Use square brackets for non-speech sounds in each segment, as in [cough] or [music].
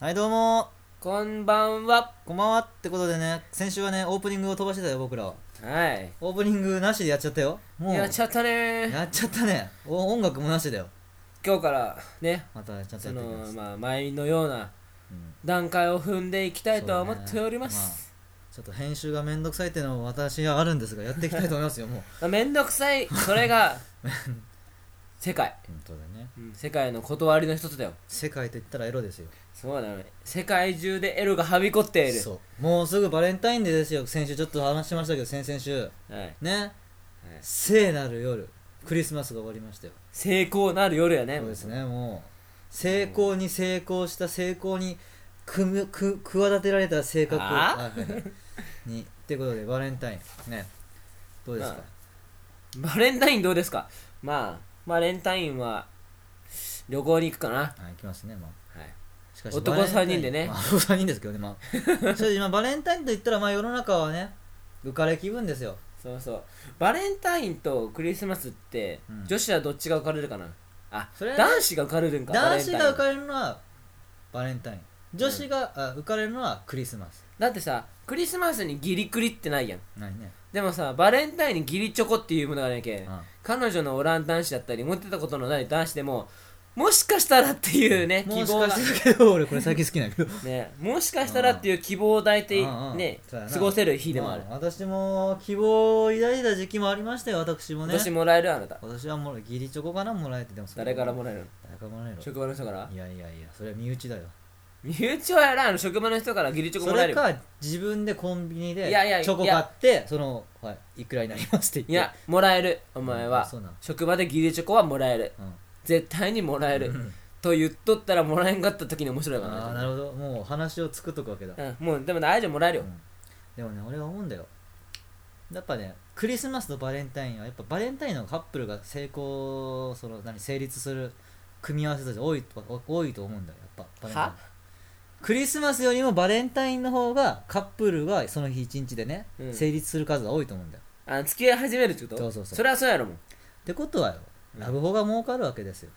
はいどうも。こんばんは。こんばんはってことでね先週はねオープニングを飛ばしてたよ僕らは。はい。オープニングなしでやっちゃったよ。もう。やっちゃったね。ー。やっちゃったね。お音楽もなしだよ。今日からね、またちゃんとやっていきます、まあ前のようなうん。段階を踏んでいきたいとは思っております。ちょっと編集がめんどくさいっていうのも私はあるんですがやっていきたいと思いますよもう。まあめんどくさい、それが [laughs] 世界、本当だね。うん。世界の断りの一つだよ。世界と言ったらエロですよ。そうだね。世界中でエロがはびこっている。そう。もうすぐバレンタインデーですよ。先週ちょっと話しましたけど先々週。はい。ね。聖なる夜。クリスマスが終わりましたよ。成功なる夜やね。そうですね。もう。成功に成功した成功にくむく企てられた性格。ははいはいはい。にってことでバレンタイン。ね。どうですか、バレンタインどうですか？まあ、バレンタインは旅行に行くかな。はい行きますねまあ。はい。しか男バレンタイン三人でねまあ、男3人ですけどねまあ。正直今バレンタインと言ったらまあ世の中はね浮かれ気分ですよ。そうそう。バレンタインとクリスマスって、うん。女子はどっちが浮かれるかな？あそれはね男子が浮かれるんか男子が浮かれるのはバレンタイン。女子が、あ浮かれるのはクリスマス。だってさクリスマスにギリクリってないやん。何ね。でもさバレンタインにギリチョコっていうものがなきゃうん彼女のおらん男子だったり持ってたことのない男子でももしかしたらっていうね希もし望が。かしてだけど俺これ最近好きなんだけど。ね。もしかしたらっていう希望を抱いてね過ごせる日でもある。ま私も希望を抱いた時期もありましたよ私もね。今年もらえるあなた。私はもうギリチョコかなもらえて。でも誰からもらえるの？誰からもらえる職場の人から？いやいやいやそれは身内だよ身内はやらんの職場の人からギリチョコそもらえるよ。れか自分でコンビニでいやいやチョコ買ってそのはいいくらになりますって言って。いやもらえる。お前はそうなの職場でギリチョコはもらえる。うん。絶対にもらえる。うん。と言っとったらもらえんかった時に面白いかああなるほど。もう話を作っとくわけだ。うん、もうでも大丈夫もらえるよ、うん。でもね俺は思うんだよ。やっぱねクリスマスとバレンタインはやっぱバレンタインのカップルが成功その何成立する組み合わせとして多いと多いと思うんだよ。やっぱバレンタイン。は？クリスマスよりもバレンタインの方がカップルがその日一日でね、うん。成立する数が多いと思うんだよ。あ付き合い始めるってこと？そうそうそう。それはそうやろもん。ってことはよ。うん。ラブホが儲かるわけですよ。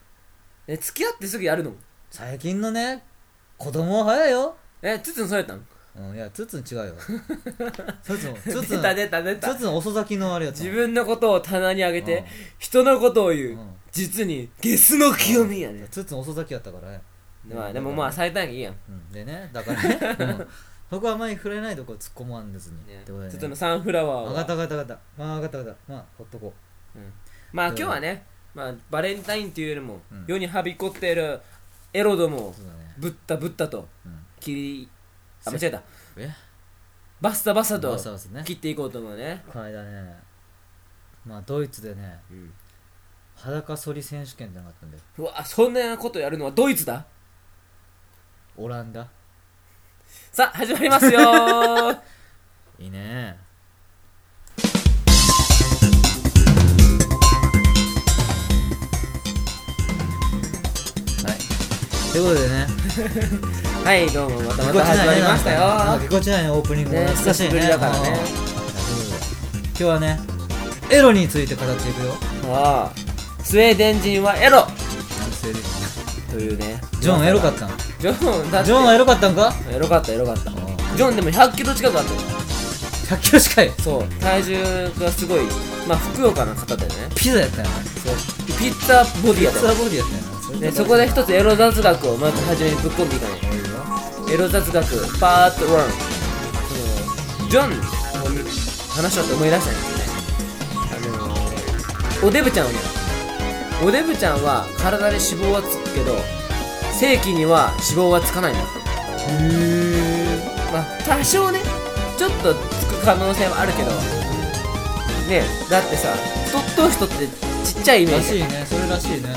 え付き合ってすぐやるの？最近のね子供は早いよ。えつつんそうやったん？うんいやツッツン違うよ。ツッツンツッツン出た出た出ツた。ッツン遅咲きのあれやった自分のことを棚に上げて、うん。人のことを言う、うん。実にゲスの極みやね、ツッツン遅咲きやったからねまあでもまあ最短いいやん。うん。でねだからね、[laughs] うん、そこはあんまり触れないとこ突っ込まんですに、ね。ってことでちょっとサンフラワーは。分かった分かった分かったまあ分かった分かったまあほっとこまあ今日はね、まあ、バレンタインっていうよりも、うん。世にはびこっているエロどもをぶったぶったと。うん。切りあ間違えた。え？バッサバサとバサバサね。切っていこうと思うね、この間ねまあドイツでねうん、裸反り選手権ってのがあったんだよ。うわそんなことやるのはドイツだ？オランダ。さあ始まりますよ。ー [laughs] いいね。はい。ということでね。[laughs] はいどうもまたまた始まりましたよ。ぎこちないねオープニングもね懐かしいね。久しぶりだからね。今日はねエロについて語っていくよ。ああスウェーデン人はエロというね。ジョンエロかったの？ジョンだって。ジョンはエロかったんか？エロかったエロかった。ジョンでも100キロ近くあったよ。100キロ近い？そう。体重がすごい。まあふくよかな方でね。ピザやったよなそう。ピッツァボディやったよ。ピザボディやったよなでそこで一つエロ雑学をまず初めにぶっ込んでいかない。エロ雑学パート1そのジョンの話をって思い出したんですね。あのおデブちゃんはねおデブちゃんは体に脂肪はつくけど正規には脂肪はつかないんだまあ多少ねちょっとつく可能性はあるけどねだってさ太っとう人ってちっちゃいイメージ。らしいねそれらしいね。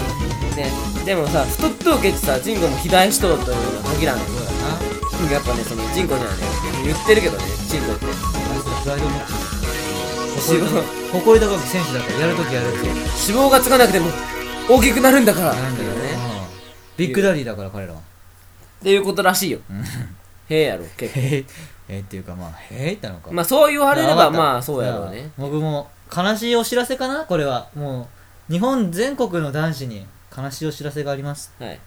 ね、でもさ太っとうけってさジンコも肥大しとうというのは限らないそうだな。やっぱねそのジンコにはね言ってるけどねジンコって。あいつらプライド持って脂肪る誇り高き選手だからやるときやるって。脂肪がつかなくても大きくなるんだから。なん。だよねねビッグダディだから彼らは。っていうことらしいよ。へえやろ結構。へええっていうかまあへえってなのか。まあそう言われればまあそうやろうね。僕も悲しいお知らせかな。これはもう日本全国の男子に悲しいお知らせがあります。はい。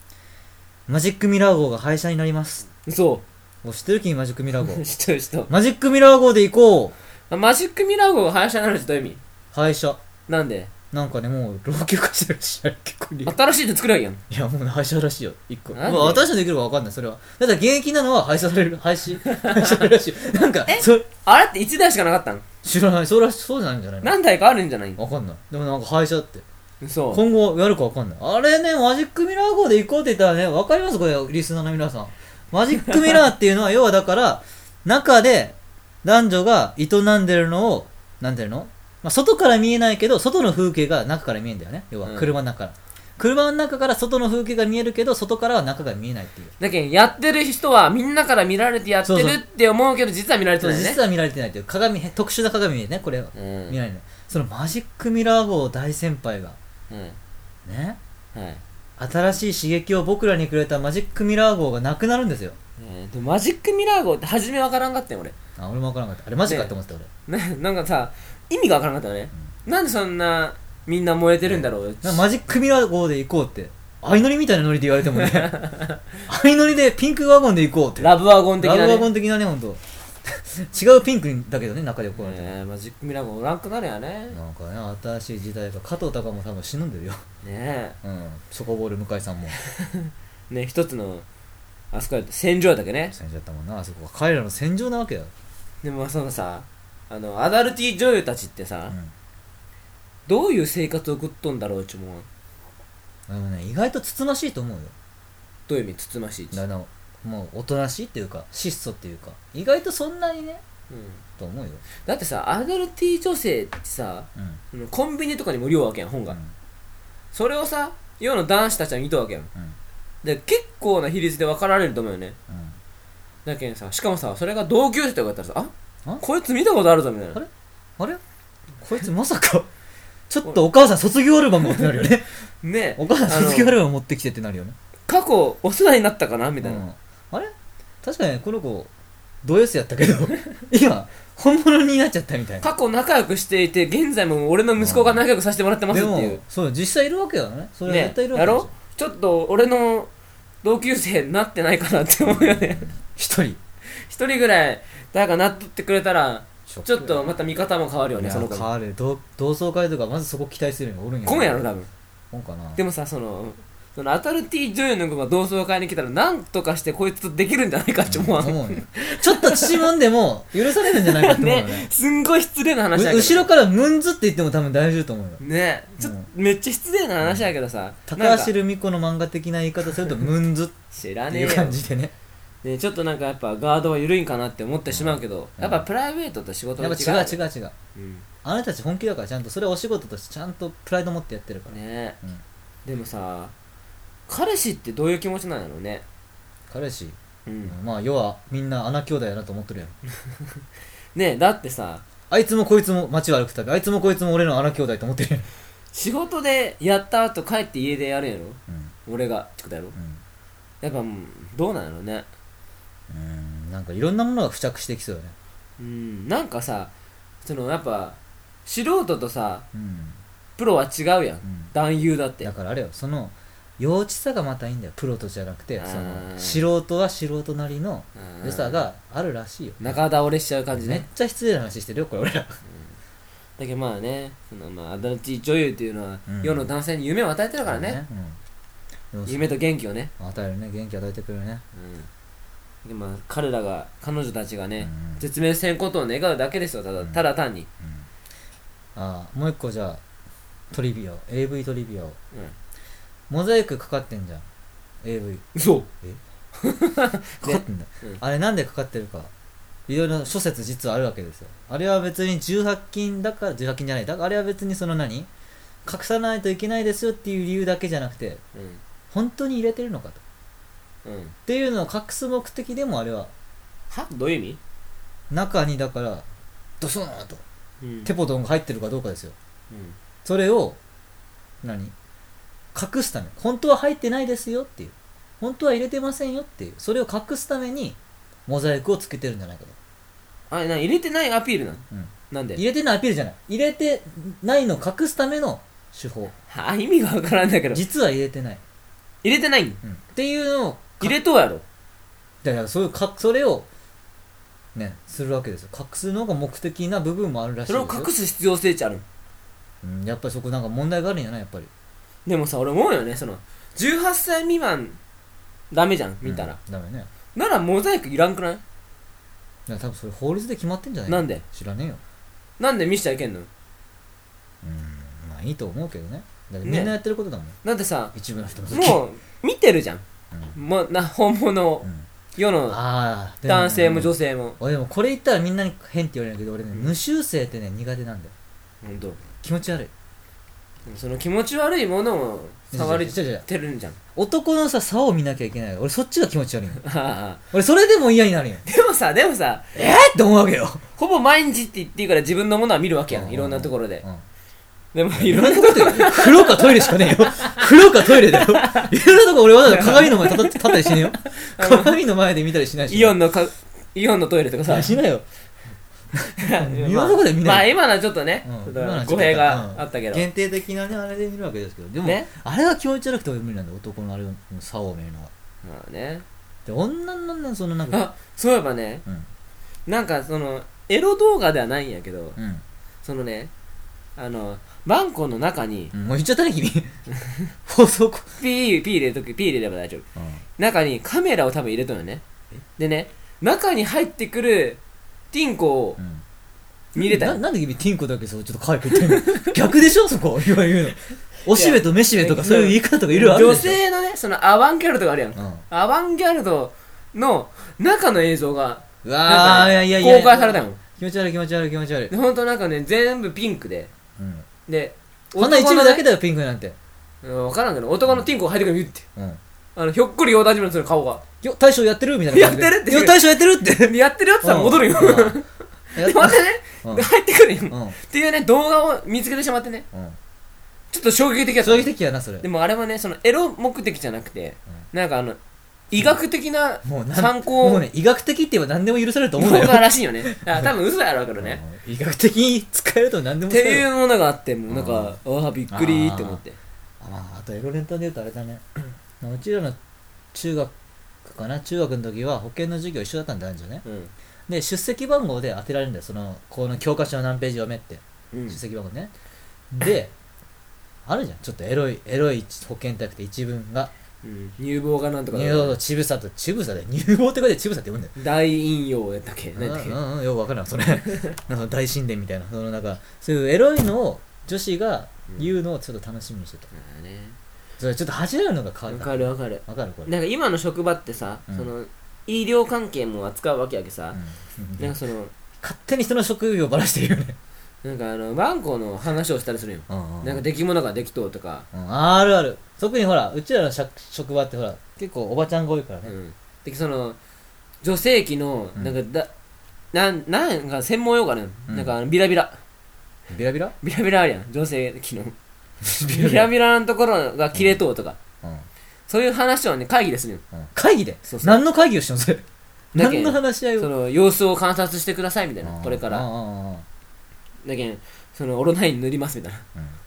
マジックミラー号が廃車になります。そお知ってる君マジックミラー号。う [laughs] 知ってる人。マジックミラー号で行こう。マジックミラー号が廃車になるってどういう意味？廃車。なんで？なんかねもう老朽化してるしあれ結構リ新しいの作るわけやん。いやもうね廃車らしいよ一個。なんで？まあ私のできるか分かんない。それは。だって現役なのは廃車される [laughs] 廃止廃止されるらしい。なんかそあれって1台しかなかったん？知らない。そうらしそうじゃないんじゃないの？何台かあるんじゃない？分かんない。でもなんか廃車って。そう今後やるか分かんない。あれねマジックミラー号で行こうって言ったらね分かります？これリスナーの皆さん。マジックミラーっていうのは要はだから中で男女が営んでるのをなんていうの、まあ、外から見えないけど外の風景が中から見えるんだよね。要はうん。車の中。から、車の中から外の風景が見えるけど外からは中が見えないっていう。だけどやってる人はみんなから見られてやってるって思うけど実は見られてないね。実は見られてないっていう。鏡へ特殊な鏡でねこれ。うん。見ない。ねそのマジックミラー号大先輩が。うん。ね。はい。新しい刺激を僕らにくれたマジックミラー号がなくなるんですよ。ねでもマジックミラー号って初めわからんかったよ俺。あ俺も分からなかった。あれマジかって思ってた俺。ねなんかさ意味がわからんかったよね、なんでそんなみんな燃えてるんだろう、なんかマジックミラー号で行こうって。相乗りみたいなノリで言われてもね。[laughs] 相乗りでピンクワゴンで行こうって。ラブワゴン的なね。ラブワゴン的なねほんと。違うピンクだけどね中でこうやって、ねマジックミラー号おらんくなるやね。なんかね新しい時代が加藤隆も多分死ぬんでるよ。ねうん。チョコボール向井さんも。え [laughs] ね一つのあそこや戦場だけね。戦場だったもんなあそこは。彼らの戦場なわけよ、でもそのさあのアダルティ女優たちってさ、うん。どういう生活を送っとんだろうち思う。でもね意外とつつましいと思うよ。どういう意味つつましいだからもうおとなしいっていうか質素っていうか。意外とそんなにねうん、と思うよ。だってさアダルティ女性ってさうん。そのコンビニとかにも量わけやん本が、うん。それをさ世の男子たちは見とるわけやん。うん。で結構な比率で分かられると思うよね。うん。だけどさしかもさそれが同級生とかだったらさああこいつ見たことあるぞみたいな。あれ？あれ？こいつまさか [laughs] ちょっとお母さん卒業アルバムってなるよね。[laughs] ねお母さん卒業アルバム持ってきてってなるよね。過去お世話になったかなみたいな、うん。あれ？確かにこの子ド S やったけど [laughs] 今本物になっちゃったみたいな。過去仲良くしていて現在も俺の息子が仲良くさせてもらってますでっていう。もそう実際いるわけだね。それ絶対いるわやけでし。ょろ？ちょっと俺の同級生になってないかなって思うよね。一人。一人ぐらい誰かなっとってくれたらちょっとまた見方も変わるよねその変わる。同同窓会とかまずそこ期待するよおるんや今やろ多分。本かなでもさそのそのアタルティ女優の子が同窓会に来たら何とかしてこいつとできるんじゃないかって思わうよ。ちょっと縮もんでも許されるんじゃないかって思うよね。[laughs] ねすんごい失礼な話やけど。う後ろからムンズって言っても多分大丈夫と思うよ。ねちょっとめっちゃ失礼な話やけどさ。高橋留美子の漫画的な言い方するとムンズっ知らていうねえよ感じでねねちょっとなんかやっぱガードは緩いんかなって思ってしまうけどうん。やっぱプライベートと仕事やは違う。っぱ違う違う違う。うん。あなたたち本気だからちゃんとそれはお仕事としてちゃんとプライド持ってやってるから、ねうん。でもさ彼氏ってどういう気持ちなんやろうね？彼氏、うん。まあ要はみんな穴兄弟やなと思ってるやん。[laughs] ねだってさあいつもこいつも街を歩くたびあいつもこいつも俺の穴兄弟と思ってるやん。仕事でやった後帰って家でやるんやろ？うん。俺がちくだやろ？やっぱうんどうなんやろうね？うんうんなんかいろんなものが付着してきそうよね。うんなんかさそのやっぱ素人とさうん、プロは違うやん。うん、男優だって。だからあれよその幼稚さがまたいいんだよ。プロとじゃなくてあー。その素人は素人なりのうん良さがあるらしいよ。中倒れしちゃう感じめっねちゃ失礼な話してるよこれ。俺らだけどまあねそのまあアダルティ女優っていうのはうん。世の男性に夢を与えてるからね、うん。夢と元気をね、与えるね。元気与えてくれるね。うん、でまあ彼らが彼女たちがね、うん。絶命せんことを願うだけですよただ,、うん。ただ単に、ああもう一個じゃあトリビアを AV トリビアを。うモザイクかかってんじゃん。AV ん、そう。[laughs] かかってんだ、うん。あれなんでかかってるか。いろいろ諸説実はあるわけですよ。あれは別に18禁だから18禁じゃないだからあれは別にその何？隠さないといけないですよっていう理由だけじゃなくて本当に入れてるのかとっていうのを隠す目的でもあれはは？どういう意味、中にだからドスーンとうん。テポドンが入ってるかどうかですよ。うん。それを何？隠すため。本当は入ってないですよっていう。本当は入れてませんよっていう。それを隠すためにモザイクをつけてるんじゃないかと、あな入れてないアピールなんうん、なんで？入れてないアピールじゃない。入れてないのを隠すための手法。あ意味がわからんだけど。実は入れてない。入れてないんうん。っていうのを入れとうやろ。だからそういうかそれをねするわけですよ。隠すのが目的な部分もあるらしいそれを隠す必要性ってあるうん、やっぱりそこなんか問題があるんやなやっぱり。でもさ俺思うよね。その18歳未満ダメじゃん見たら、うんダメね。ならモザイクいらんくない？だから多分それ法律で決まってんじゃないなんで？知らねえよ。なんで見しちゃいけんの？うんまあいいと思うけどね。だってね。みんなやってることだもん、だってさ一部の人ももう見てるじゃん、もうな本物世のああ男性も女性も。俺でもこれ言ったらみんなに変って言われるけど俺ね、うん。無修正ってね苦手なんだよ。本当。気持ち悪い。その気持ち悪いものを触り違う違う違うてるんじゃん。男のさ竿を見なきゃいけない。俺そっちが気持ち悪いの。あ。俺それでも嫌になるよ。あでもさでもさえー？って思うわけよ。ほぼ毎日って言っていいから自分のものは見るわけやうん。んいろんなところで。うん。でもいいろんなとこで。風呂かトイレしかねえよ風呂かトイレだよ。[laughs] いろんなとこ俺わざわざ鏡の前立立ったりしねえよ。鏡の前で見たりしないし。イオンのかイオンのトイレとかいさやしないよ。[laughs] いろんなとこで見まない。あ今のはちょっとね語弊があったけど。限定的なねあれで見るわけですけど。でも、ね。あれは気持ち悪くて俺無理なんだよ男のあれの竿を見るの。はまあね。で女のねそのなんかあそういえばね。うん。なんかそのエロ動画ではないんやけど。うん、そのねあのバンコの中にうん、もう言っちゃったね君。[laughs] 放送こピーピー入れるときピー入れれば大丈夫。中にカメラを多分入れとるよね。でね中に入ってくるティンコをうん。見れたよ。ななんで君ティンコだけそうちょっと可愛く言ってんの？[laughs] 逆でしょ？そこ今言うの。おしべとめしべとかそういう言い方とかいろいろある女でしょ？性のねそのアバンギャルドがあるやんうん。アバンギャルドの中の映像がうわーいかやいやいや。公開されたの。気持ち悪い気持ち悪い気持ち悪い。で本当なんかね全部ピンクでうん。でこんな一部だけだよピンクなんて。うん分からんけど男のティンコが入ってくるの言って。うん。あのひょっこりようだじめのする顔が。よ大将やってるみたいな感じで。やってるって。よ大将やってるって。で [laughs] やってるやつは戻るよ。[laughs] でまたねうん。で入ってくるよ。うん。っていうね動画を見つけてしまってね。うん。ちょっと衝撃的やった。衝撃的やなそれ。でもあれはねそのエロ目的じゃなくてなんかあの医学的なもうなん参考。もうね医学的って言えば何でも許されると思うんだ動よ画らしいよね。だから多分嘘やろうけどね。うん。医学的に使えると何でもって使える。いうものがあってもうなんかああびっくりって思って。あまああとエロレンタで言うとあれだね。うちらの中学かな？中学の時は保険の授業一緒だったんだ男女ね。うん。で出席番号で当てられるんだよ。そのこの教科書の何ページ読めって。うん。出席番号ね。であるじゃん。ちょっとエロいエロい保険体って一文が。うん乳房がなんとか乳房と乳房と乳房で乳房って書いて乳房って読むんだよ。大引用やったっけ？うんうんうん。よくわからんそれ。[laughs] なんか大神殿みたいな。そのなんかそういうエロいのを女子が言うのをちょっと楽しみにしてた、まあね。それちょっと恥じらうのが変わわった。かるわかる。わかるこれ。なんか今の職場ってさうん。その医療関係も扱うわけやけさ。うん。なんかその勝手に人の職業ばらしてるよねなんかあのマンコの話をしたりするよ。うんうんなんか出来物ができとうとか。うんあるある。特にほらうちらの職職場ってほら結構おばちゃんが多いからね、うん。でその女性器のうん。なんかだなんなんか専門用語あるうん。なんかあのビラビラ。ビラビラ？ビラビラあるやん。女性器の。ビビラ。ビラのところが切れとうとか。うん。そういう話をね会議でするよ。うん。会議で？そうそう。何の会議をしてんのそれ？何の話し合いを？その様子を観察してくださいみたいなうん。これから。うんうんうんだけんそのオロナイン塗りますみたいな。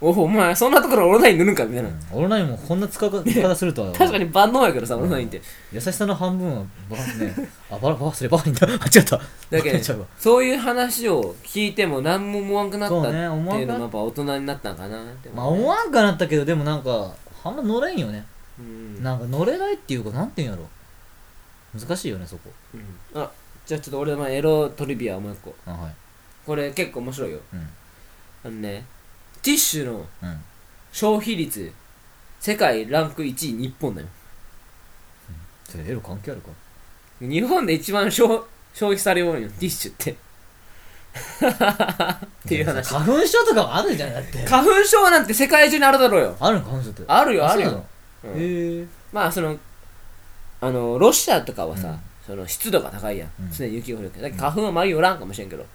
うん。おおお前そんなところオロナイン塗るんかみたいな、うん。俺らにもこんな使い方するとは。確かに万能やけどさオロナインって。優しさの半分はバね。あバラバラそれバカにだ。[laughs] 間違った。だけどそういう話を聞いても何も思わんくなったっていうのもやっぱ大人になったんかなってまあ思わんかなったけどでもなんかあんま乗れんよね。うん。なんか乗れないっていうかなんていうんやろ。難しいよねそこ。うん。あじゃあちょっと俺のエロトリビアもう一個あはいこれ結構面白いよ。うん。あのねティッシュのうん。消費率世界ランク1位日本だよ。それエロ関係あるか？日本で一番消消費されるよティッシュって。[laughs] っていう話。花粉症とかもあるじゃんだって。花粉症なんて世界中にあるだろうよ。あるの花粉症って。あるよあるよ。そうなの？うん。へえ。まあそのあのロシアとかはさ、うん。その湿度が高いやん、うん。常に雪が降るけど。だから花粉は周りにおらんかもしれんけど、まあ、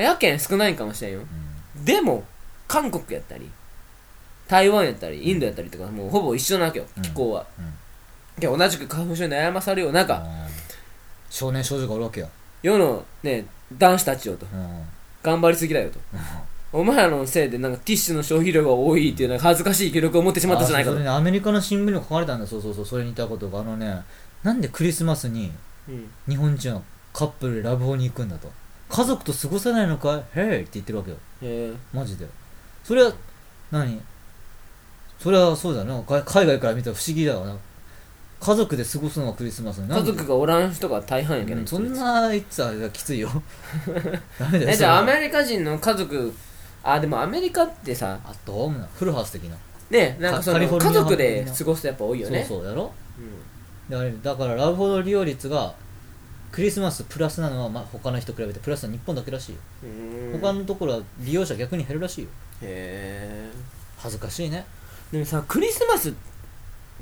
やけん少ないんかもしれんよ。でも韓国やったり台湾やったりインドやったりとかもうほぼ一緒なわけようん。気候は、うん。で同じく花粉症に悩まされるような中、少年少女がおるわけや世のね男子たちよと。うん。頑張りすぎだよと。お前らのせいでなんかティッシュの消費量が多いっていうなんか恥ずかしい記録を持ってしまったじゃないかと。ねアメリカの新聞にも書かれたんだそうそうそう。それに似たことが。あのねなんでクリスマスにうん。日本人はカップルでラブホに行くんだと家族と過ごせないのか？いへいって言ってるわけよ。へマジで。それは何？それはそうだな。か海外から見たら不思議だわな。家族で過ごすのがクリスマス家族がおらん人が大半やけどねうんそんな言ってたらきついよ。[laughs] ダメだよえじゃあアメリカ人の家族あでもアメリカってさあどうもなフルハウス的な。ねなんかその家族で過ごすとやっぱ多いよね。そうそうやろ？うん。だからだからラブホの利用率がクリスマスプラスなのは、まあ、他の人比べてプラスは日本だけらしいよ、他のところは利用者逆に減るらしいよ。へえ恥ずかしいね。でもさクリスマスっ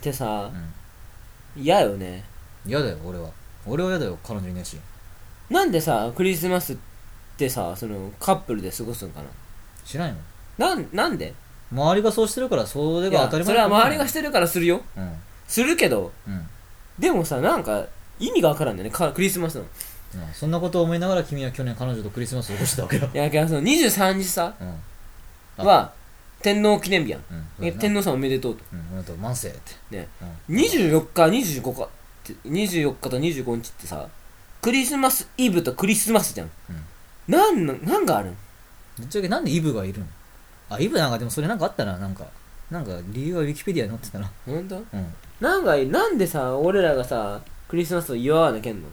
てうさん。嫌よね。嫌だよ俺は。俺は嫌だよ彼女いねえし。なんでさクリスマスってさそのカップルで過ごすんか知らんよななんなんで？周りがそうしてるからそれが当たり前それは周りがししてるからするよ。うん。するけどうん。でもさなんか意味がわからんだよね。かクリスマスの。まあそんなことを思いながら君は去年彼女とクリスマスを過ごしてたわけよ。いやけどその23日さうん。あは天皇記念日やん。うん。え天皇さんおめでとうと。うんおめでとう。万世って。ね。うん。24日25日って24日と25日ってさクリスマスイブとクリスマスじゃん、なんのなんがあるん？ぶっちゃけなんでイブがいるの？あイブなんかでもそれなんかあったな。なんかなんか理由はウィキペディアに載ってたな。本当うん。なんかなんでさ俺らがさクリスマスを祝わなきゃんの？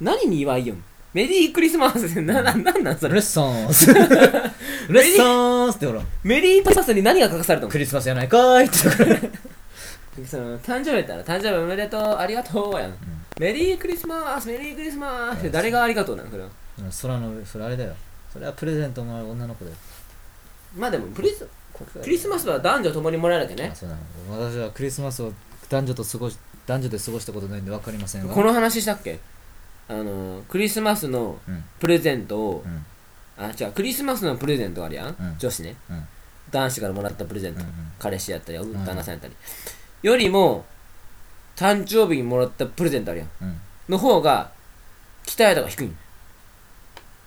何に祝いよん？メリークリスマスってな、な、なんなんそれ？レッサンス。[laughs] レッサンスってほら。メリークリスマスに何が書かされたのクリスマスやないかーいって言ったからその誕生日やったら誕生日おめでとうありがとうやん、メリークリスマスメリークリスマスって誰がありがとうなのそれ？はうん空の上それあれだよ。それはプレゼントもらう女の子だよ。まあでもクリスクリスマスは男女ともにもらえなきゃね。あそうなの私はクリスマスを男女と過ごし男女で過ごしたことないんで分かりませんが。この話したっけ？あのクリスマスのうん。プレゼントを、うん。あ違うクリスマスのプレゼントあるやん、うん。女子ね。うん。男子からもらったプレゼント、うんうん彼氏やったりん。旦那さんやったり、よりも誕生日にもらったプレゼントあるやん。うん。の方が期待度が低い。ん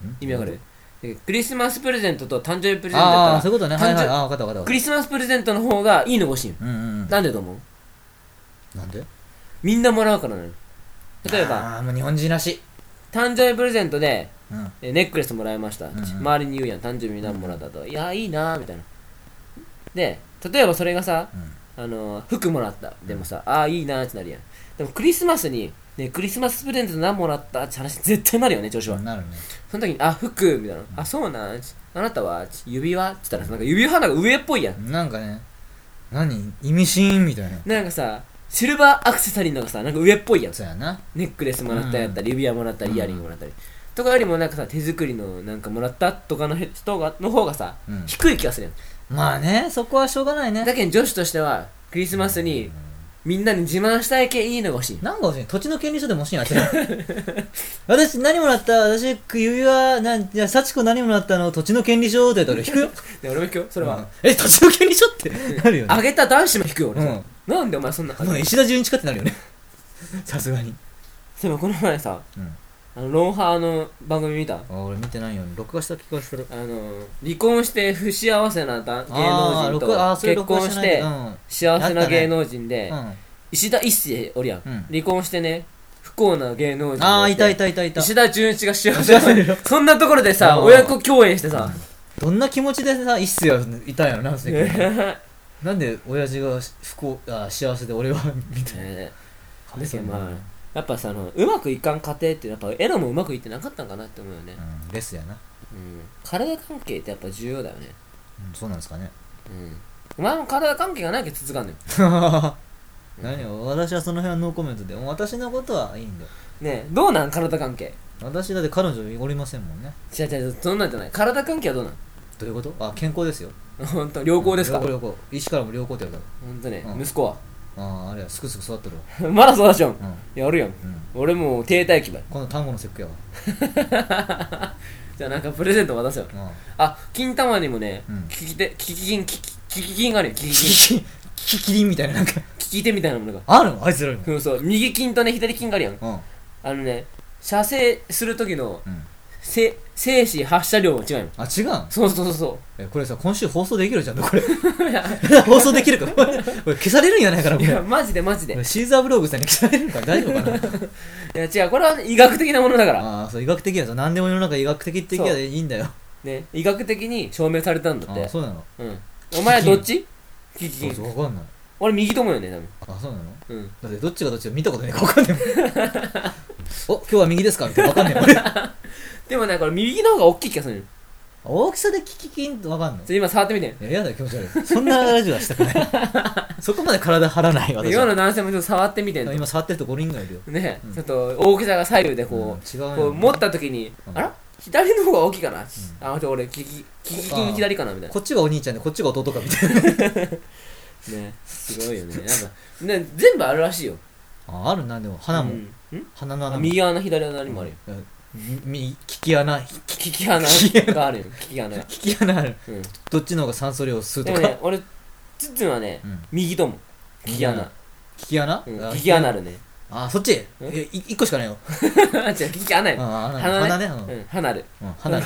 うん。意味わかる？でクリスマスプレゼントと誕生日プレゼントあだったあそういうことね。はいはい。誕生あ分かった分かったクリスマスプレゼントの方がいいのが欲しいん。たうんうんうん。なんでと思う？なんで？みんなもらうからなの例えばああもう日本人らしい。誕生日プレゼントでうん。えネックレスもらいました、んうん。周りに言うやん誕生日に何もらったと、いやいいなみたいな。で例えばそれがさうん。あの服もらった。でもさああいいなってなるやん。でもクリスマスに、ね、クリスマスプレゼント何もらったって話絶対なるよね調子は、なるね。その時にあ服みたいな、あそうなんあなたは指輪って言ったらさなんか指輪なんか上っぽいやん。なんかね何？意味深？みたいな。なんかさシルバーアクセサリーのがさなんか上っぽいやん。そうやな。ネックレスもらったやったり、指輪もらったりイヤリングもらったり、とかよりもなんかさ手作りのなんかもらったとかの人がの方がさ、うん。低い気がするやん。まあねそこはしょうがないね。だけど女子としてはクリスマスにみんなに自慢したい系いいのが欲しい。なんか欲しい。土地の権利書でも欲しいなって [laughs] 私何もらった？私指輪なんじゃあ幸子何もらったの？土地の権利書って言ったら引くよ。[laughs] で俺も引くよ。それは、うん。え土地の権利書って？なるよね。あげた男子も引くよ俺、うんなんでお前そんなもう石田純一かってなるよね。[laughs] さすがに。そういえばこの前さうん。あのロンハーの番組見た？あ俺見てないよ。録画した気がする。あの離婚して不幸せなだ芸あー能人録あーとそれ録画結婚してない。うん。幸せな芸能人で、うん。石田一世おるやん、うん。離婚してね不幸な芸能人ああいたいたたいたいた。石田純一が幸せ幸せだよそんなところでさうん。親子共演してさ。どんな気持ちでさ一世はいたんやろな [laughs] なんで親父が不幸あ幸せで俺はみたいな。ねだけどまあやっぱさあのうまくいかん家庭ってやっぱエロもうまくいってなかったんかなって思うよね、うんレスやな、うん、体関係ってやっぱ重要だよね。うん、そうなんですかね。うん。お前も体関係がないけど続かんのよ。[laughs] 何よ私はその辺はノーコメントで。私のことはいいんだよ。ねえどうなん？体関係。私だって彼女おりませんもんね。違う違うそんなんじゃない。体関係はどうなん？どういうこと？あ健康ですよ。本当良好ですか？良好良好。医師からも良好って言わ本当ね、うん。息子は？れたあああれやすくすく育ってるわ。[laughs] まだ育ちょん。うん。やるやん。うん。俺もう停滞期ばい今度単語の節句やわ。[laughs] じゃあなんかプレゼント渡すよ。うん。あ金玉にもね、うん。聞き手聞き金聞き聞き金があるよ聞き金。キキキキリンみたいななんか。聞き手みたいなものが。あるの？あいつらに。もそうそう。右金とね左金があるやん。うん。あのね射精する時のうんせ精子発射量も違うよ。あ違うんそうそうそうそえこれさ今週放送できるじゃんこれ。[laughs] [laughs] 放送できるか？これこれ消されるんやないかなこいやマジでマジで。いシーザーブログさんに消されるんか大丈夫かな？[laughs] や違うこれは医学的なものだから。ああそう医学的やさ何でも世の中医学的って言きゃいいんだよ。ね医学的に証明されたんだって。あそうなの？うん。お前はどっち？キキそうそう分かんない。俺右と思うよねあそうなの？うん。だってどっちがどっちか見たことねえか分かんねえもん。お今日は右ですか？みたいな分かんねえもん。俺でもねこれ右の方が大きい気がするよ。大きさでキキキンって分かんの？ちょ今触ってみて。いややだよ気持ち悪い。そんなラジオはしたくない。[laughs] そこまで体張らない私は。今の男性もちょっと触ってみて。んの今触ってると5人ぐらいいるよ。ね、うん。ちょっと大きさが左右でこう、うん違うよこう持った時に、うん。あら？左の方が大きいかな、あじゃあ俺キキキキキン左かなみたいこっちがお兄ちゃんでこっちが弟かみたいな。な [laughs] ねすごいよね。なんかね全部あるらしいよ。ああるなでも鼻も、うん。鼻の穴も。右穴左穴にもあるよ、うんみみ利き穴キキ穴があるよ。キキ穴。が、利き穴ある。うん、どっちの方が酸素量を吸うとか、でもね俺ツッツンはね、うん。右とも。キキ穴。利き穴、うん。あキキ穴あるね。あそっち？えい一個しかないよあ [laughs] 違うキキ穴よ。ああ鼻ね。鼻ね。うん。うん鼻ある。うん離 [laughs] る？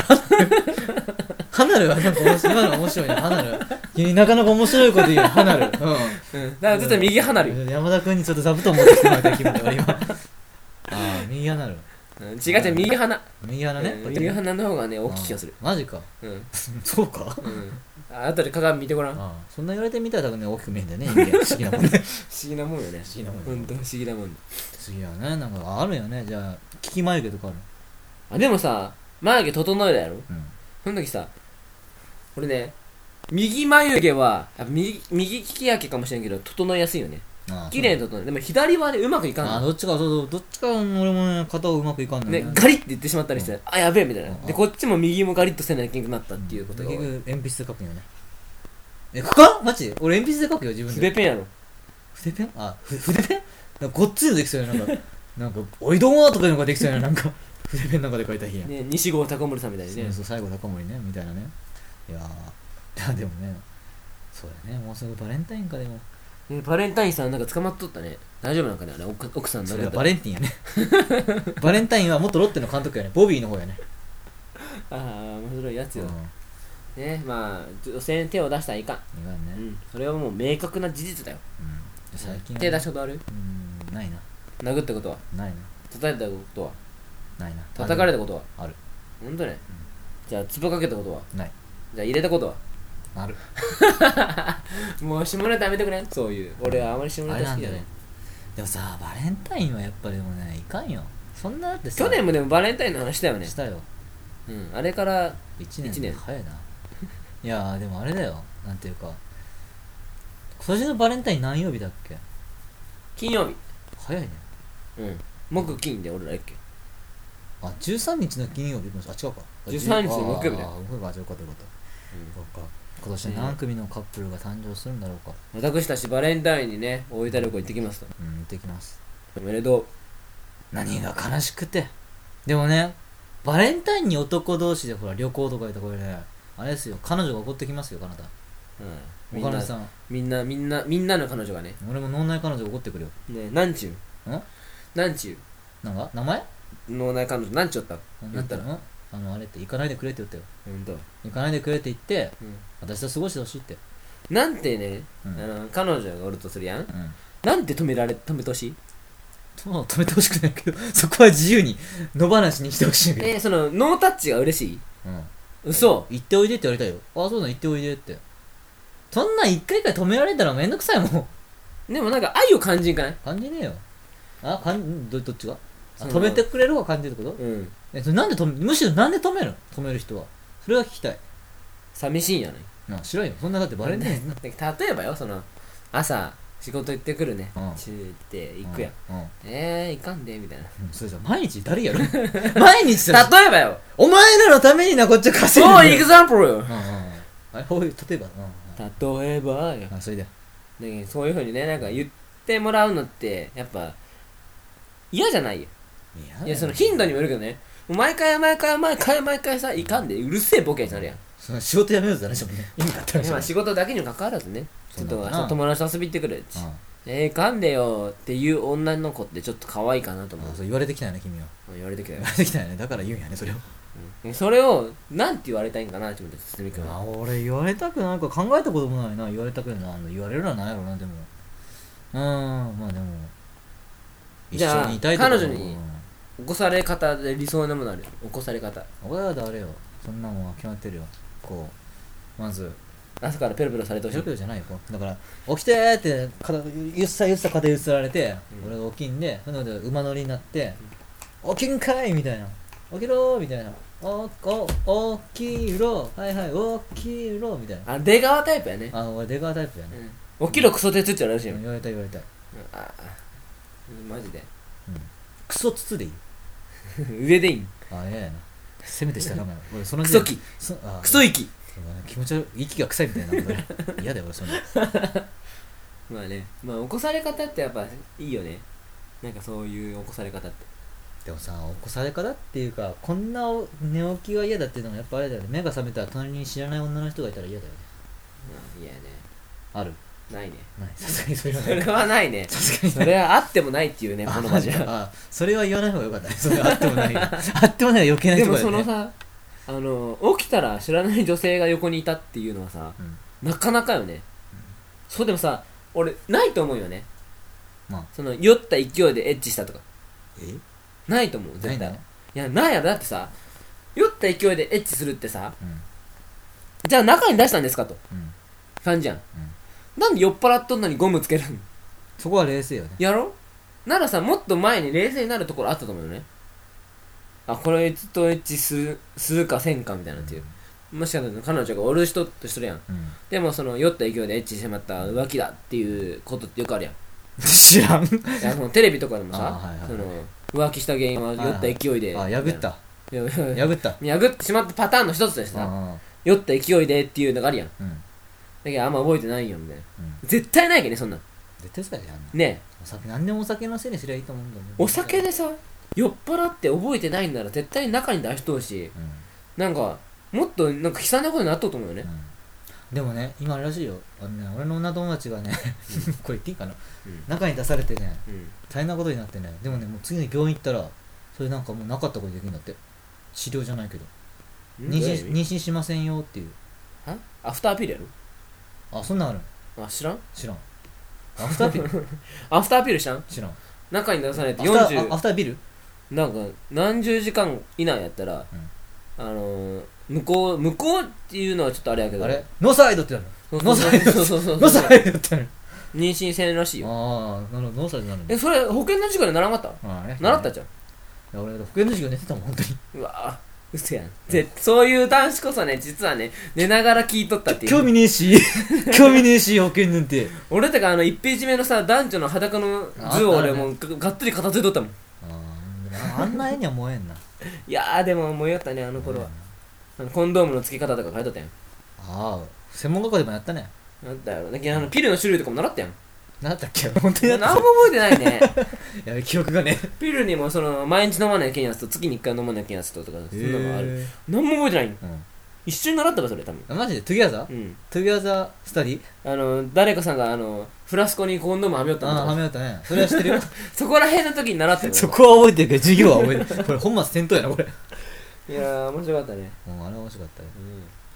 離る？はなんか面白い今の面白いね。離る？君なかなか面白いこと言うよ。離る。うん。だからずっと右離るよ、うん。山田君にちょっと座布団持ってきてもらいたい気分だ俺今。ああ右離るうん、違う違う右鼻。右鼻ね。うん。右鼻の方がね大きい気がする。あマジか。うん。[laughs] そうか。うん。あ後で鏡見てごらん。不ああそんな言われてみたら多分ね大きく見えんだよね人間 [laughs] 不思議なもんね。不思議なもんよね。思議なもんほんと不思議なもん。思議やねなんかあるよね。じゃあ利き眉毛とかある？あでもさ眉毛整えたやろ？うん。その時さ俺ね右眉毛は右右利き焼けかもしれんけど整えやすいよね綺麗に整えでも左はねうまくいかんのあどっちかそうそうどっちか俺もね肩をうまくいかんのよね。ガリッて言ってしまったりしてあやべえみたいな。うん。でこっちも右もガリッとせなきゃいけなくなったっていうことが。結局鉛筆で書くんよね。えここ？マジ？俺鉛筆で書くよ自分で。筆ペンやろ。筆ペン？あふ筆ペン？なんかごっついのできそうやな。んかなんか「おいどうも」とかいうのができそうやな。なんか筆ペンなんかで書いた日や。ね西郷隆盛さんみたいにね。そうそう最後高森ねみたいなね。いやー。いやでもねそうやね。もうすぐバレンタインかでもねバレンタインさんなんか捕まっとったね。大丈夫なんかねあれ。奥奥さんそれバレンティンやね。[laughs] バレンタインは元ロッテの監督やね。ボビーの方やね。ああ面白いやつよ。うん。ねまあ女性に手を出したらいかん。いかんね。うん。それはもう明確な事実だよ。うん。最近は手出したことある？うんないな。殴ったことは？ないな。叩いたことは？ないな。叩かれたことは？ある。ほんとね。じゃあ壺かけたことは？ない。じゃあ入れたことは？ある。[laughs] もう下ネタやめてくれんそういう。俺はあまり下ネタ好きじゃない。でもさバレンタインはやっぱでもねいかんよ。そんなだってさ去年もでもバレンタインの話したよね。したよ。うんあれから1年一年。早いな。いやーでもあれだよ。なんていうか今年のバレンタイン何曜日だっけ？金曜日。早いね。うん。木金で俺らやっけ。あ13日の金曜日？あ違うか。13日の木曜日だよ。ああ木曜日あよかったよかった。そうか今年は何組のカップルが誕生するんだろうか。私たちバレンタインにね大分旅行行ってきますと。うん行ってきます。おめでとう。何が悲しくて。でもねバレンタインに男同士でほら旅行とか言ったらこれね。あれですよ。彼女が怒ってきますよカナダ。うん。みんな岡野さんみんなみんなみんなの彼女がね。俺も脳内彼女怒ってくるよ。ねなんちゅう？ん？なんちゅなんか？名前？う脳内彼女なんちゅうった言ったら。うんあのあれって行かないでくれって言ったよ。ほんと。行かないでくれって言ってうん。私と過ごしてほしいって。なんてね、うん。あの彼女がおるとするやん。うん。なんて止められ止めてほしい？そう止めてほしくないけど [laughs] そこは自由に野放しにしてほしいえそのノータッチが嬉しい？うん。嘘。行っておいでって言われたよ。あそうだ行っておいでって。そんなん一回一回止められたらめんどくさいもん。でもなんか愛を感じんかない？感じねえよ。あかんどどっちが？あその止めてくれる方が感じるってこと？うんえそれなんで止めむしろなんで止めるの？止める人は。それは聞きたい。寂しいんやね。な知らんよ。そんなだってバレンタインな例えばよその朝仕事行ってくるね。うん。チューって行くやん。うん、うん。えー、行かんでみたいな。うんそれじゃ毎日誰やる？[laughs] 毎日さ例えばよ。お前らのためになこっちは稼いそうでんだよエグザンプルようんうんうん。あれこういう例えば。うん例えばよ。うんあそれで。ねそういうふうにねなんか言ってもらうのってやっぱ嫌じゃないよ。いやその頻度にもよるけどね毎回毎回毎回毎回さいかんでうるせえボケになるやん。その仕事辞めようって話だもんね。意味があったらしいまあ仕事だけにもかかわらずね。ちょっと友達と遊び行ってくれって。えー、かんでよっていう女の子ってちょっと可愛いかなと思う。あそう言われてきたよね君は。言われてきたよ言われてきたよね。だから言うんやねそれをうん。それをなんて言われたいんかなって思って堤君は。あ俺言われたくなんか考えたこともないな。言われたくないな言われるのはないやろなでも。うんまあでも。一緒にいたいとか彼女に起こされ方で理想なものある起こされ方。うん俺は誰よ。そんなもんは決まってるよ。こうまず。朝からペロペロされてほしい。ペロペロじゃないよこう。だから起きてーって肩ゆっさゆっさ肩ゆすられて、うん。俺が起きんでそので馬乗りになって、起きんかいみたいな。起きろーみたいな。おお起きろ。はいはい起きろみたいな。あ出川タイプやね、あ俺出川タイプやね、うん、起きろクソ鉄って言われるしよ、言われた言われた、ああうんマジで。うん、クソつつでいい。上でいい。んあ嫌やな。せめて下かめ俺そのクソキそあクソ息。そうだね気持ち悪い息が臭いみたいな [laughs] 嫌だよ俺そんな [laughs] まあね。まあ起こされ方ってやっぱいいよね。なんかそういう起こされ方って。でもさ起こされ方っていうかこんな寝起きが嫌だっていうのもやっぱあれだよね。目が覚めたら隣に知らない女の人がいたら嫌だよね。まあいやね。あるないね。ない。さすがにそれはそれないはないね。さすがにそれはあってもないっていうねこの場じゃあそれは言わない方がよかったね。それはあってもない。あってもない余計なでも人がね。そのさあの起きたら知らない女性が横にいたっていうのはさうん。なかなかよね、そうでもさ俺ないと思うよね。まあ。その酔った勢いでエッチしたとか。え？ないと思う絶対。ないんだね。いやないやろ。だってさ酔った勢いでエッチするってさうん。じゃあ中に出したんですかと。うん。感じやん、なんで酔っ払っとんのにゴムつけるんそこは冷静よね。やろ？ならさもっと前に冷静になるところあったと思うよね。あこれずっとエッチするするかせんかみたいなっていう。もしかしたら彼女がおる人としとるやん。うん。でもその酔った勢いでエッチしてしまった浮気だっていうことってよくあるやん。知らん。いやそのテレビとかでもさ、あはいはいはい。その浮気した原因は酔った勢いで。あ破った。いやいやいや破った。[laughs] 破ってしまったパターンの一つでさあ酔った勢いでっていうのがあるやん。だうんけどあんま覚えてないよみたいなうん。絶対ないけどねそんなん。絶対そうやであんなね。えお酒何でもお酒のせいにすりゃいいと思うんだよね。お酒でさ酔っ払って覚えてないんなら絶対中に出しとうしうん。なんかもっとなんか悲惨なことになっとうと思うよね。うん。でもね今あれらしいよあのね俺の女友達がね [laughs] これ言っていいかな？うん。中に出されてねうん。大変なことになってねでもねもう次に病院行ったらそれなんかもうなかったことできるんだって。治療じゃないけど。妊娠妊娠しませんよっていう。は？アフターピルやあそんなんあるろあ知らん？知らん。アフターピル？アフターピ [laughs] ル知らん？知らん。中に出されてアフターあア40フタービル？なんか何十時間以内やったら、あのー、向こう向こうっていうのはちょっとあれやけど。あれ？ノーサイドってなるノーサイドそうそうそう。ノーサイドってなる？妊娠せんらしいよ。ああなるほど。ノーサイドになるんだ。えそれ保健の授業でならんかった？ああね。習ったじゃん。いや俺保健の授業寝てたもん本当に。うわぁ嘘やん。ぜそういう男子こそね実はね寝ながら聞いとったっていう。興味ねえし。[laughs] 興味ねえし保険なんて。俺とかあの1ページ目のさ男女の裸の図を俺もうががっつり片付いとったもん。あんな絵には燃えんな。[laughs] いやーでも燃えよったねあの頃は、あのコンドームの付け方とか書いとったやん。ああ専門学校でもやったね。あったやろ。だけどあのピルの種類とかも習ったやん何だっけ？本当にやった？何も覚えてないね。[laughs] やべ記憶がね。ピルにもその毎日飲まないけんやつと月に1回飲まないけんやつととかそんなのある。へ何も覚えてない。ん。え一緒に習ったかそれ多分。うんマジで？ together？うん。 together study？あの誰かさんがあのフラスコにコンドームはめよったの。ああはめよったね。それは知ってるよ。[laughs] そこら辺の時に習ったよそこは覚えてるけど授業は覚えてる。これ本末転倒やなこれ。いやー面白かったね。もうあれは面白かったね。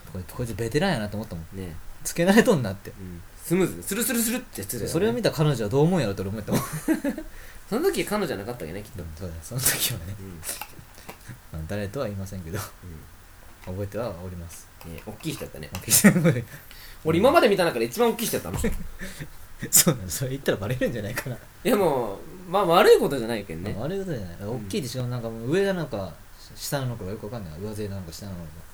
うこれこいつベテランやなと思ったもん。んねつけられとんなって。うんスムーズスルスルスルってやよね。それを見た彼女はどう思うんやろって俺思ったもん。[laughs] その時彼女じゃなかったっけねきっと。そうだよその時はね。うん。[laughs] まあ誰とは言いませんけど。覚えてはおります。ね大きい人だったね。そう [laughs] 俺今まで見た中で一番大きい人だったのいなのそれ言ったらバレるんじゃないかな。やもうまあ悪いことじゃないけどね。悪いことじゃない。ん大きいでしょ。なんかもう上なのか下なのかがよくわかんない。上背なのか下なのか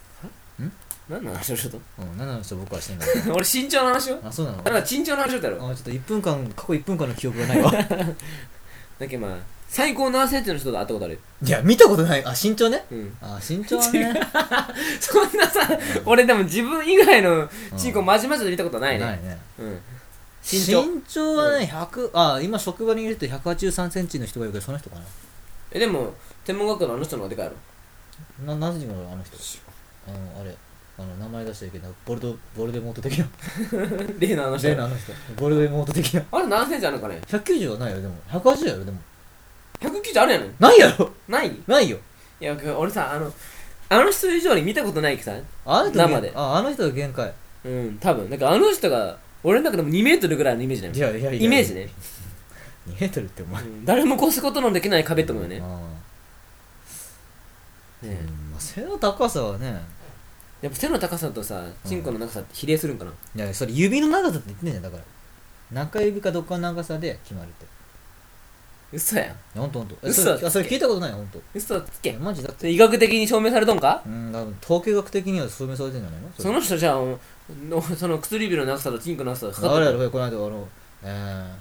何の話をしと？っうん何の話を僕はしてんだた [laughs] 俺身長の話よあそうなの？だから身長の話しとったやろ？あちょっと1分間過去1分間の記憶がないわ。[laughs] だけどまあ最高何センチの人と会ったことあるいや見たことない。あ身長ね？うん。あ身長はね。[laughs] そんなさ俺でも自分以外のチンコうんまじまじで見たことないね。ないね。うん。身身長長はね100あ今職場にいると1 8 3センチの人がいるけどその人かな？えでも天文学科のあの人の方がでかいやろ。な何時のあの人？あのあれあの名前出しちゃいけないボルドボルデモート的な。例のあの人。例のあの人。ボルデモート的な。あれ何センチあるのかね？190はないよでも。180やろでも。190あるやん。ないやろ。ない？いないよ。や俺さあのあの人以上に見たことないさあの人生で。ああの人が限界。うん多分。だからあの人が俺の中でも2メートルぐらいのイメージだよいやいやいやイメージね、[laughs] 2メートルってお前。うん誰も越すことのできない壁ってことだよねああねうんまあ背の高さはねやっぱ背の高さとさチンコの長さって比例するんかな、いやそれ指の長さって言ってんじゃんだから。中指かどっかの長さで決まるって。嘘やん。ほんとほんと。え嘘それあそれ聞いたことないよほんと。嘘つけ。マジだって。医学的に証明されとんか？うん多分統計学的には証明されてんじゃないの？その人じゃあの [laughs] その薬指の長さとチンコの長さがあ測ってれやろこの間あのえ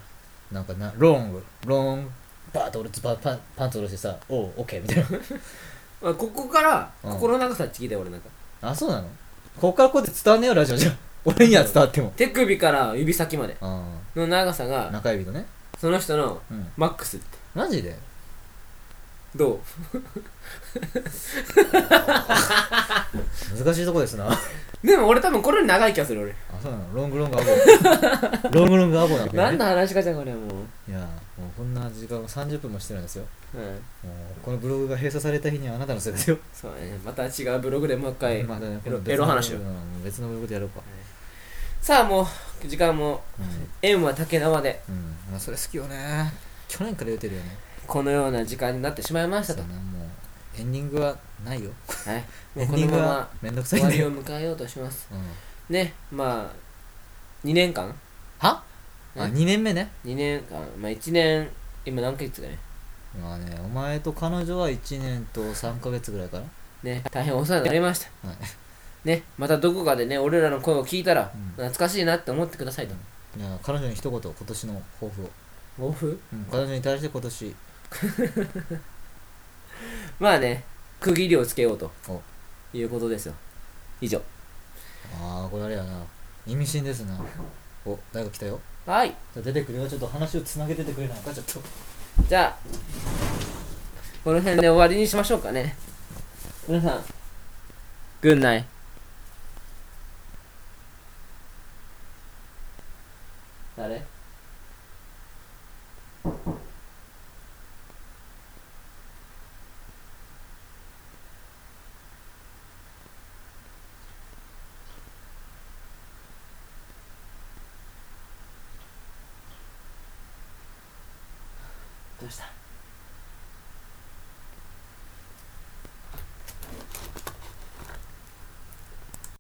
ー、なんかなロング。ロング。バーッと俺パパンパンツ下ろしてさおうオッケーみたいな。[laughs] あここからうん。ここの長さって聞いたよ俺なんかあそうなの？こっからこうやって伝わんねえよラジオじゃ。ん [laughs] 俺には伝わっても。手首から指先まで。あの長さあが中指のね。その人のうん。マックスって。マジで？どう？[laughs] 難しいとこですな。あ [laughs] でも俺多分これより長い気がする俺。そうなの？ロングロングアゴロングロングアゴなのね。何の話かじゃんこれもう、いやもうこんな時間30分もしてるんですよ。うん、もうこのブログが閉鎖された日にはあなたのせいですよ。そうね。また違うブログでもう一回、またねエロ話を。うん別のブログでやろうか。さあもう時間もうん、縁は竹縄で。うん。まあ、それ好きよね。去年から言うてるよね。このような時間になってしまいましたと。もうエンディングはないよ。はい。[laughs] もエンうこのままディングはめんどくさ終わりを迎えようとします。うん、ねまあ2年間？は？あね2年目ね。2年間。まあ1年今何ヶ月だね。まあねお前と彼女は1年と3ヶ月ぐらいかな。ね大変お世話になりました。はい。ねまたどこかでね俺らの声を聞いたらうん。懐かしいなって思ってくださいと。いや彼女に一言今年の抱負を、抱負？うん、彼女に対して今年。[laughs] まあね区切りをつけようと。お。いうことですよ。以上。ああこれあれやな。意味深ですな。お誰か来たよはい。じゃあ出てくるよ。ちょっと話をつなげててくれないか？ちょっと。じゃあこの辺で終わりにしましょうかね。皆さん。グンナイ誰？